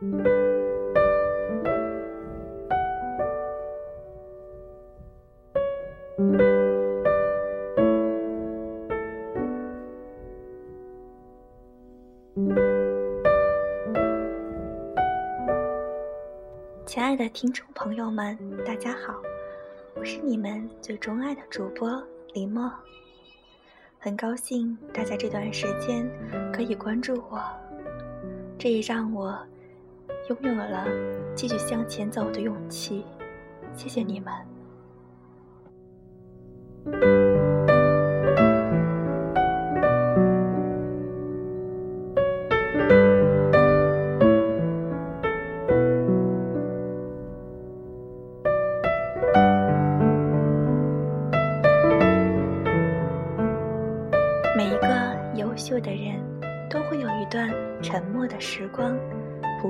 亲爱的听众朋友们，大家好，我是你们最钟爱的主播李默。很高兴大家这段时间可以关注我，这也让我拥有了继续向前走的勇气。谢谢你们。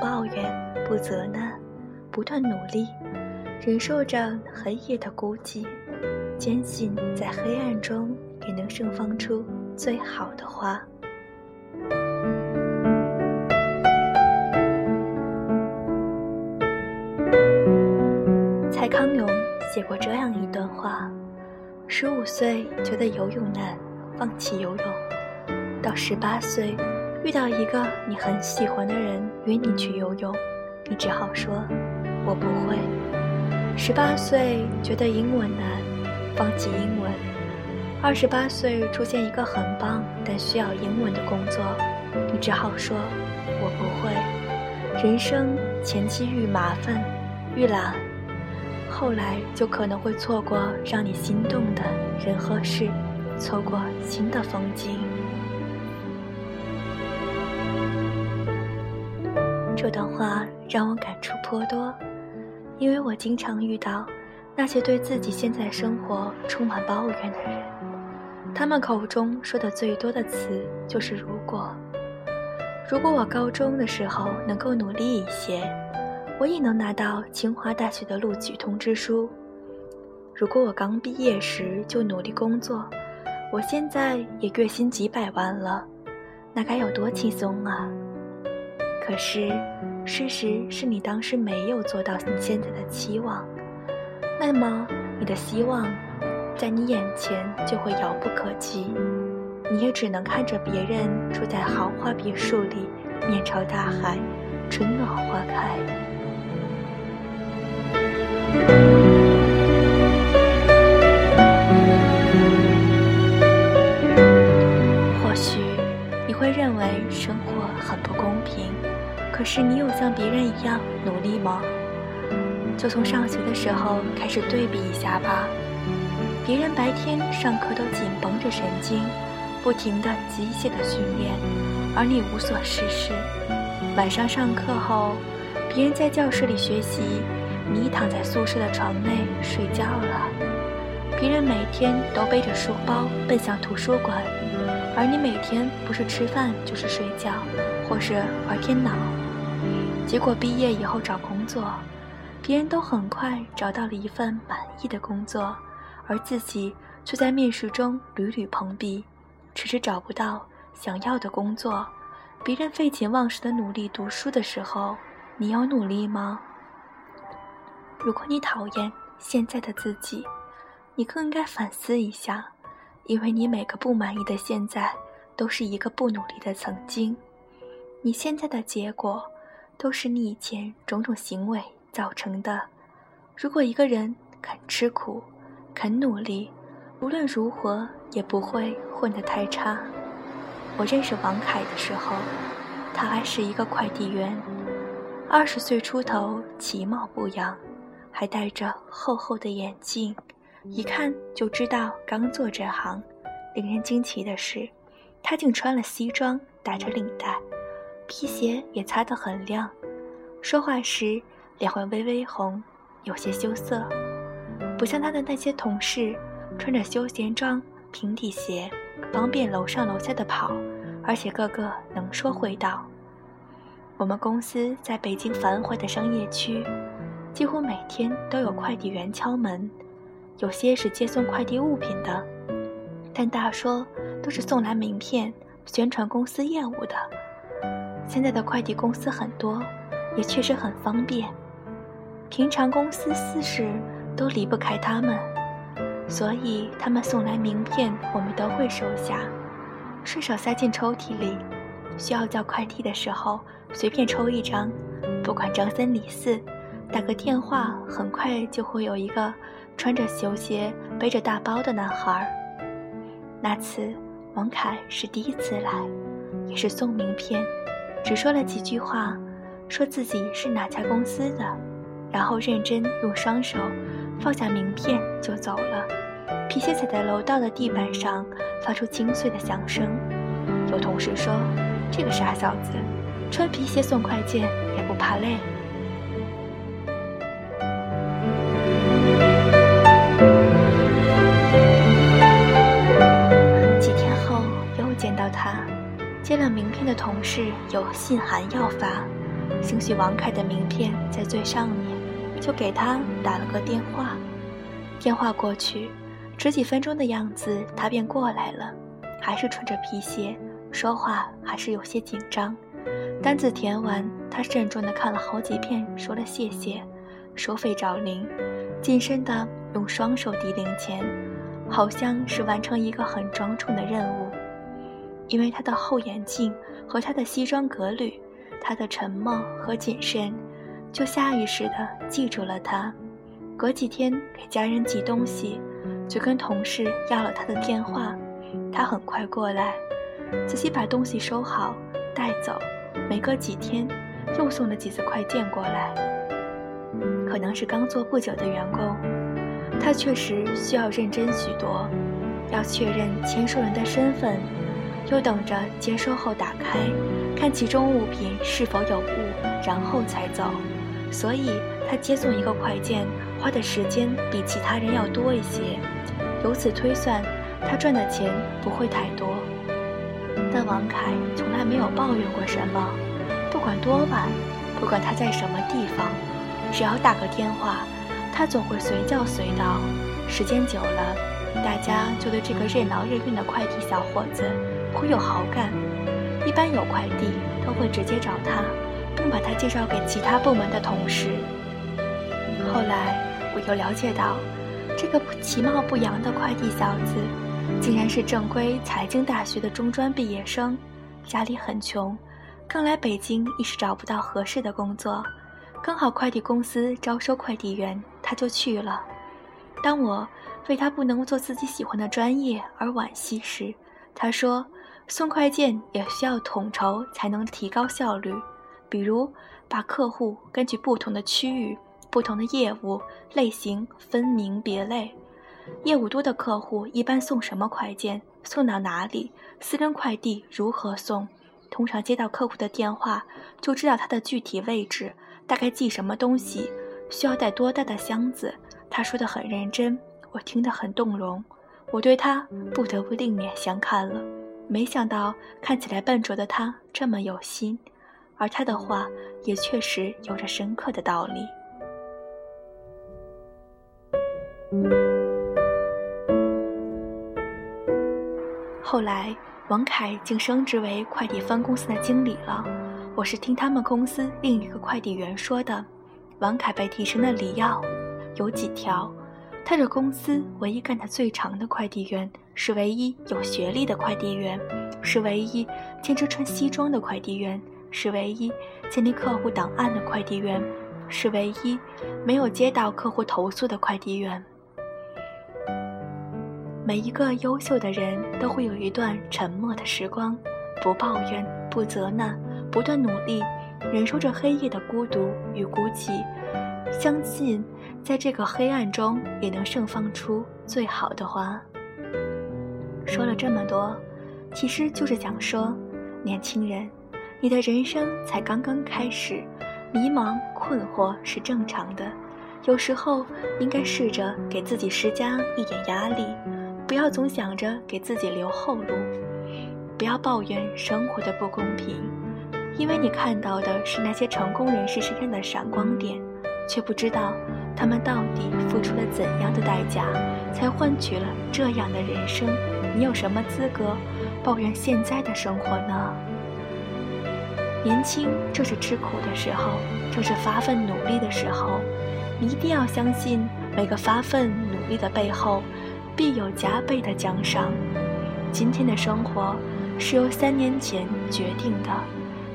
抱怨，不责难，不断努力，忍受着黑夜的孤寂，坚信在黑暗中也能盛放出最好的花。蔡康永写过这样一段话：十五岁觉得游泳难。放弃游泳，到十八岁遇到一个你很喜欢的人约你去游泳，你只好说“我不会”。十八岁觉得英文难，放弃英文。二十八岁出现一个很棒但需要英文的工作，你只好说“我不会”。人生前期遇麻烦遇懒，后来就可能会错过让你心动的人和事。错过新的风景。这段话让我感触颇多，因为我经常遇到那些对自己现在生活充满抱怨的人，他们口中说的最多的词就是“如果”。如果我高中的时候能够努力一些，我也能拿到清华大学的录取通知书；如果我刚毕业时就努力工作，我现在也月薪几百万了，那该有多轻松啊！可是，事实是你当时没有做到你现在的期望，那么你的希望，在你眼前就会遥不可及，你也只能看着别人住在豪华别墅里，面朝大海，春暖花开。或许你会认为生活很不公可是你有像别人一样努力吗？就从上学的时候开始对比一下吧。别人白天上课都紧绷着神经，不停的机械的训练，而你无所事事。晚上上课后，别人在教室里学习，你躺在宿舍的床内睡觉了。别人每天都背着书包奔向图书馆，而你每天不是吃饭就是睡觉，或是玩电脑。结果毕业以后找工作，别人都很快找到了一份满意的工作，而自己却在面试中屡屡碰壁，迟迟找不到想要的工作。别人废寝忘食的努力读书的时候，你有努力吗？如果你讨厌现在的自己，你更应该反思一下，因为你每个不满意的现在，都是一个不努力的曾经。你现在的结果。都是你以前种种行为造成的。如果一个人肯吃苦、肯努力，无论如何也不会混得太差。我认识王凯的时候，他还是一个快递员，二十岁出头，其貌不扬，还戴着厚厚的眼镜，一看就知道刚做这行。令人惊奇的是，他竟穿了西装，打着领带。皮鞋也擦得很亮，说话时脸会微微红，有些羞涩，不像他的那些同事，穿着休闲装、平底鞋，方便楼上楼下的跑，而且个个能说会道。我们公司在北京繁华的商业区，几乎每天都有快递员敲门，有些是接送快递物品的，但大说都是送来名片、宣传公司业务的。现在的快递公司很多，也确实很方便。平常公司私事都离不开他们，所以他们送来名片，我们都会收下，顺手塞进抽屉里。需要叫快递的时候，随便抽一张，不管张三李四，打个电话，很快就会有一个穿着球鞋、背着大包的男孩。那次王凯是第一次来，也是送名片，只说了几句话，说自己是哪家公司的。然后认真用双手放下名片就走了，皮鞋踩在楼道的地板上，发出清脆的响声。有同事说：“这个傻小子，穿皮鞋送快件也不怕累。”几天后又见到他，接了名片的同事有信函要发，兴许王凯的名片在最上面。就给他打了个电话，电话过去，只几分钟的样子，他便过来了，还是穿着皮鞋，说话还是有些紧张。单子填完，他慎重地看了好几遍，说了谢谢，收费找零，谨慎地用双手抵零钱，好像是完成一个很庄重的任务。因为他的厚眼镜和他的西装革履，他的沉默和谨慎。就下意识地记住了他。隔几天给家人寄东西，就跟同事要了他的电话。他很快过来，仔细把东西收好带走。没隔几天，又送了几次快件过来。可能是刚做不久的员工，他确实需要认真许多，要确认签收人的身份，又等着接收后打开，看其中物品是否有误，然后才走。所以，他接送一个快件花的时间比其他人要多一些。由此推算，他赚的钱不会太多。但王凯从来没有抱怨过什么，不管多晚，不管他在什么地方，只要打个电话，他总会随叫随到。时间久了，大家就对这个任劳任怨的快递小伙子颇有好感。一般有快递都会直接找他。并把他介绍给其他部门的同事。后来，我又了解到，这个其貌不扬的快递小子，竟然是正规财经大学的中专毕业生，家里很穷，刚来北京一时找不到合适的工作，刚好快递公司招收快递员，他就去了。当我为他不能做自己喜欢的专业而惋惜时，他说：“送快件也需要统筹，才能提高效率。”比如，把客户根据不同的区域、不同的业务类型分明别类。业务多的客户一般送什么快件？送到哪里？私人快递如何送？通常接到客户的电话，就知道他的具体位置，大概寄什么东西，需要带多大的箱子。他说的很认真，我听得很动容。我对他不得不另眼相看了。没想到看起来笨拙的他这么有心。而他的话也确实有着深刻的道理。后来，王凯竟升职为快递分公司的经理了。我是听他们公司另一个快递员说的。王凯被提升的理由有几条：他这公司唯一干得最长的快递员，是唯一有学历的快递员，是唯一坚持穿西装的快递员。是唯一建立客户档案的快递员，是唯一没有接到客户投诉的快递员。每一个优秀的人都会有一段沉默的时光，不抱怨，不责难，不断努力，忍受着黑夜的孤独与孤寂，相信在这个黑暗中也能盛放出最好的花。说了这么多，其实就是想说，年轻人。你的人生才刚刚开始，迷茫困惑是正常的。有时候应该试着给自己施加一点压力，不要总想着给自己留后路，不要抱怨生活的不公平，因为你看到的是那些成功人士身上的闪光点，却不知道他们到底付出了怎样的代价，才换取了这样的人生。你有什么资格抱怨现在的生活呢？年轻正是吃苦的时候，正是发奋努力的时候。你一定要相信，每个发奋努力的背后，必有加倍的奖赏。今天的生活是由三年前决定的，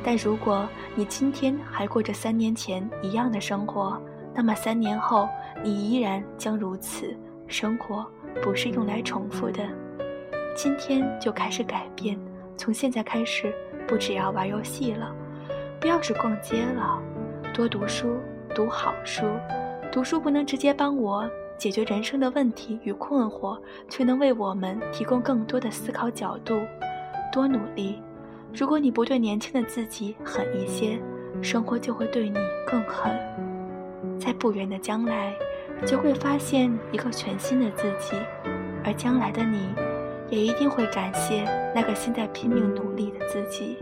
但如果你今天还过着三年前一样的生活，那么三年后你依然将如此。生活不是用来重复的，今天就开始改变。从现在开始，不只要玩游戏了，不要只逛街了，多读书，读好书。读书不能直接帮我解决人生的问题与困惑，却能为我们提供更多的思考角度。多努力，如果你不对年轻的自己狠一些，生活就会对你更狠。在不远的将来，就会发现一个全新的自己，而将来的你，也一定会感谢那个现在拼命努力的自己。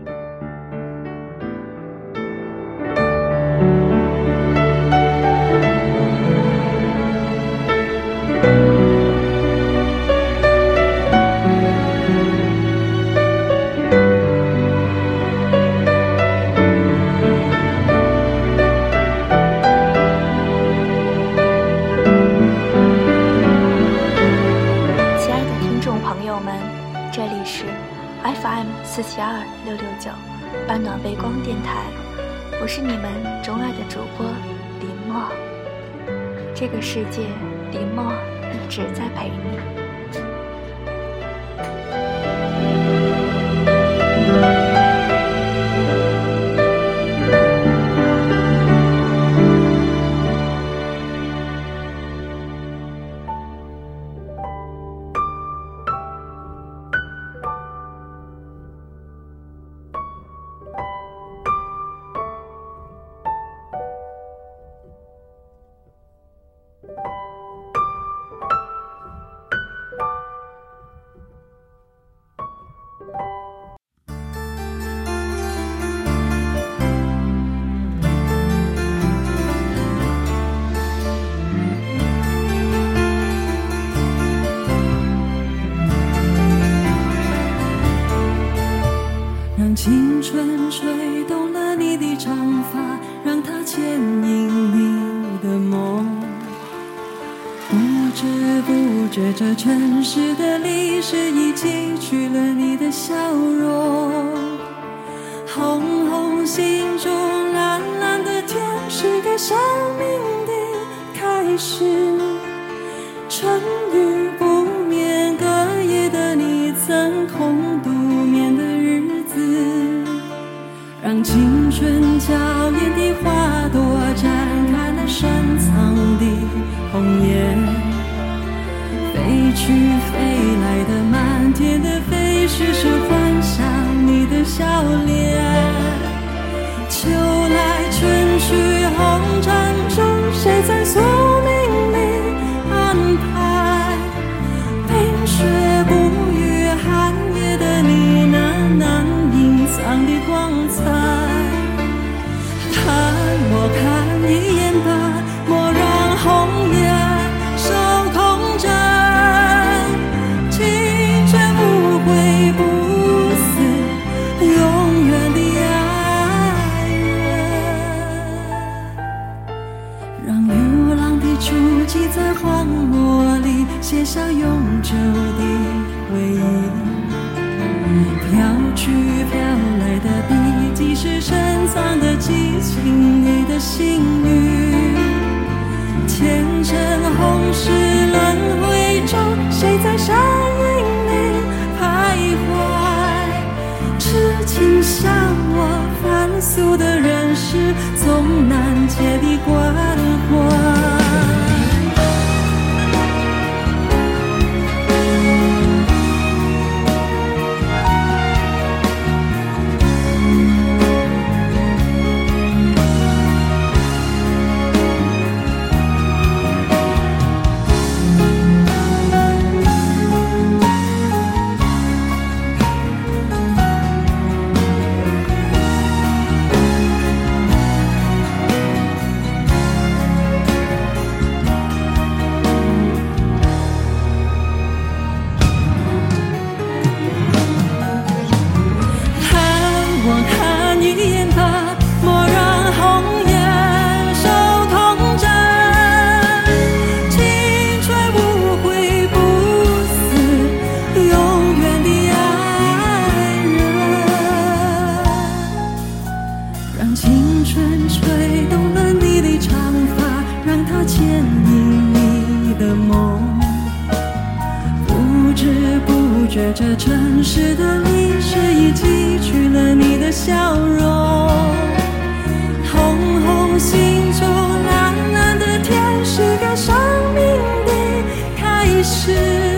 四七二六六九，半暖微光电台，我是你们钟爱的主播林墨。这个世界，林墨一直在陪你。城市的历史已记取了你的笑容，红红心中蓝蓝的天是个生命的开始。春雨不眠，隔夜的你曾空独眠的日子，让青春娇艳的花朵绽开了深藏的红颜。飞去飞来的满天的飞絮，是幻想你的笑脸。秋来春去红尘中，谁在宿下永久的回忆，飘去飘来的笔迹是深藏的激情，你的心语。前尘红世轮回中，谁在山影里徘徊？痴情像我，凡俗的人世，总难解的关春吹动了你的长发让它牵引你的梦不知不觉这城市的历史已记取了你的笑容。红红心中蓝蓝的天是个生命的开始。